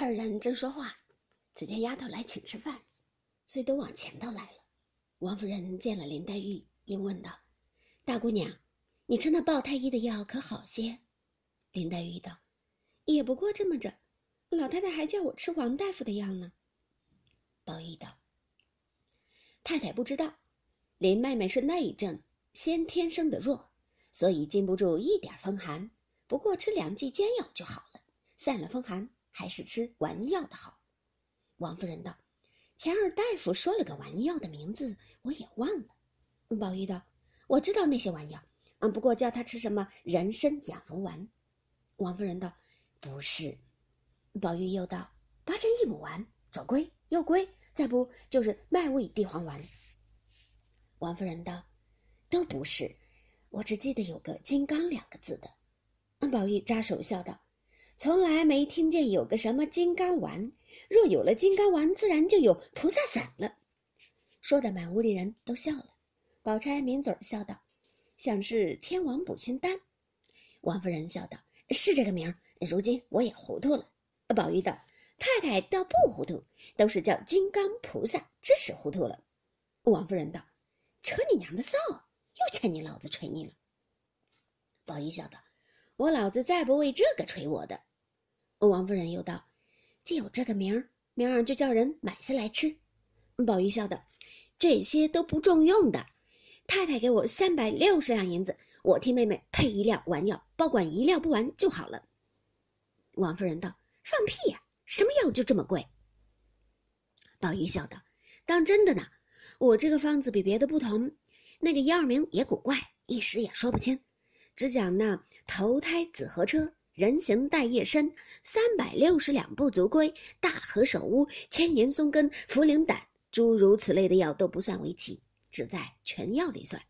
二人正说话，只见丫头来请吃饭，遂都往前头来了。王夫人见了林黛玉，应问道：“大姑娘，你吃那鲍太医的药可好些？”林黛玉道：“也不过这么着，老太太还叫我吃王大夫的药呢。”宝玉道：“太太不知道，林妹妹是内症，先天生的弱，所以禁不住一点风寒，不过吃两剂煎药就好了，散了风寒。”还是吃丸药的好。王夫人道：“前儿大夫说了个丸药的名字，我也忘了。”宝玉道：“我知道那些丸药，嗯，不过叫他吃什么人参养荣丸。”王夫人道：“不是。”宝玉又道：“八珍益母丸、左归、右归，再不就是麦味地黄丸。”王夫人道：“都不是，我只记得有个金刚两个字的。”嗯宝玉扎手笑道。从来没听见有个什么金刚丸，若有了金刚丸，自然就有菩萨散了。说的满屋里人都笑了。宝钗抿嘴笑道：“像是天王补心丹。”王夫人笑道：“是这个名儿。如今我也糊涂了。”宝玉道：“太太倒不糊涂，都是叫金刚菩萨，这使糊涂了。”王夫人道：“扯你娘的臊，又欠你老子捶你了。”宝玉笑道：“我老子再不为这个捶我的。”王夫人又道：“既有这个名儿，明儿就叫人买下来吃。”宝玉笑道：“这些都不中用的，太太给我三百六十两银子，我替妹妹配一料丸药，保管一料不完就好了。”王夫人道：“放屁呀！什么药就这么贵？”宝玉笑道：“当真的呢，我这个方子比别的不同，那个药名也古怪，一时也说不清，只讲那投胎紫河车。”人形带叶参，三百六十两不足归；大河首乌，千年松根，茯苓胆，诸如此类的药都不算为奇，只在全药里算。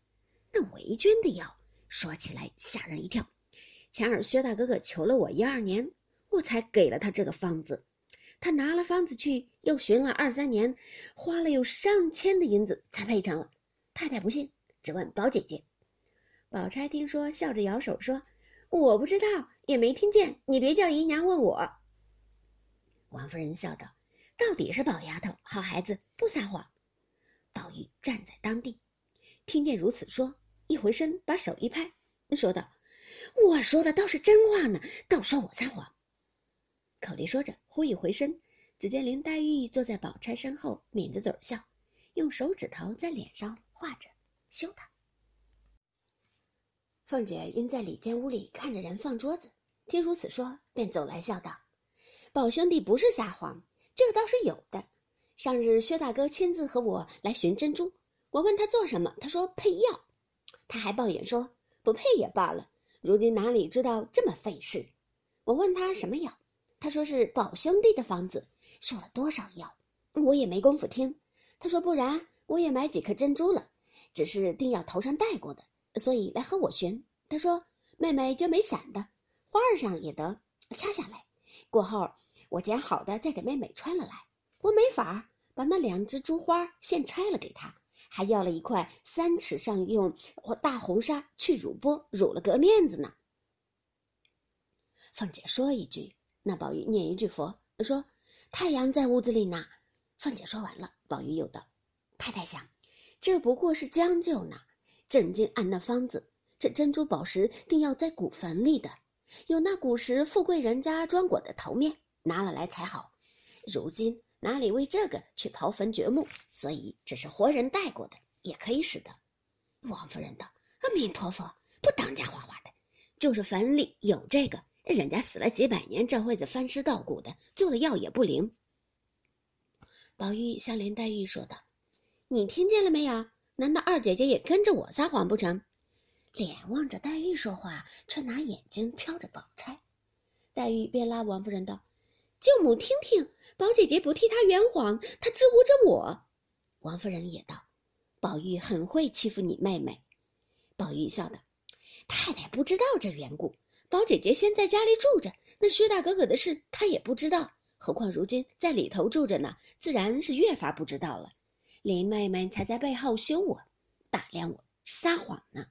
那维君的药说起来吓人一跳。前儿薛大哥哥求了我一二年，我才给了他这个方子。他拿了方子去，又寻了二三年，花了有上千的银子才配成了。太太不信，只问宝姐姐。宝钗听说，笑着摇手说：“我不知道。”也没听见，你别叫姨娘问我。王夫人笑道：“到底是宝丫头，好孩子，不撒谎。”宝玉站在当地，听见如此说，一回身，把手一拍，说道：“我说的倒是真话呢，倒说我撒谎。”口里说着，忽一回身，只见林黛玉坐在宝钗身后，抿着嘴笑，用手指头在脸上画着，羞她。凤姐因在里间屋里看着人放桌子。听如此说，便走来笑道：“宝兄弟不是撒谎，这倒是有的。上日薛大哥亲自和我来寻珍珠，我问他做什么，他说配药。他还抱怨说不配也罢了，如今哪里知道这么费事。我问他什么药，他说是宝兄弟的方子，说了多少药，我也没工夫听。他说不然我也买几颗珍珠了，只是定要头上戴过的，所以来和我寻。他说妹妹就没散的。”花儿上也得掐下来，过后我捡好的再给妹妹穿了来。我没法把那两只珠花现拆了给她，还要了一块三尺上用大红纱去乳波，乳了个面子呢。凤姐说一句，那宝玉念一句佛，说：“太阳在屋子里呢。”凤姐说完了，宝玉又道：“太太想，这不过是将就呢。正经按那方子，这珍珠宝石定要在古坟里的。”有那古时富贵人家装果的头面拿了来才好，如今哪里为这个去刨坟掘墓？所以只是活人带过的也可以使得。王夫人道：“阿弥陀佛，不当家花花的，就是坟里有这个，人家死了几百年，这会子翻尸倒骨的，做了药也不灵。”宝玉向林黛玉说道：“你听见了没有？难道二姐姐也跟着我撒谎不成？”脸望着黛玉说话，却拿眼睛瞟着宝钗。黛玉便拉王夫人道：“舅母听听，宝姐姐不替她圆谎，她支吾着我。”王夫人也道：“宝玉很会欺负你妹妹。”宝玉笑道：“太太不知道这缘故。宝姐姐先在家里住着，那薛大哥哥的事她也不知道。何况如今在里头住着呢，自然是越发不知道了。林妹妹才在背后羞我，打量我，撒谎呢。”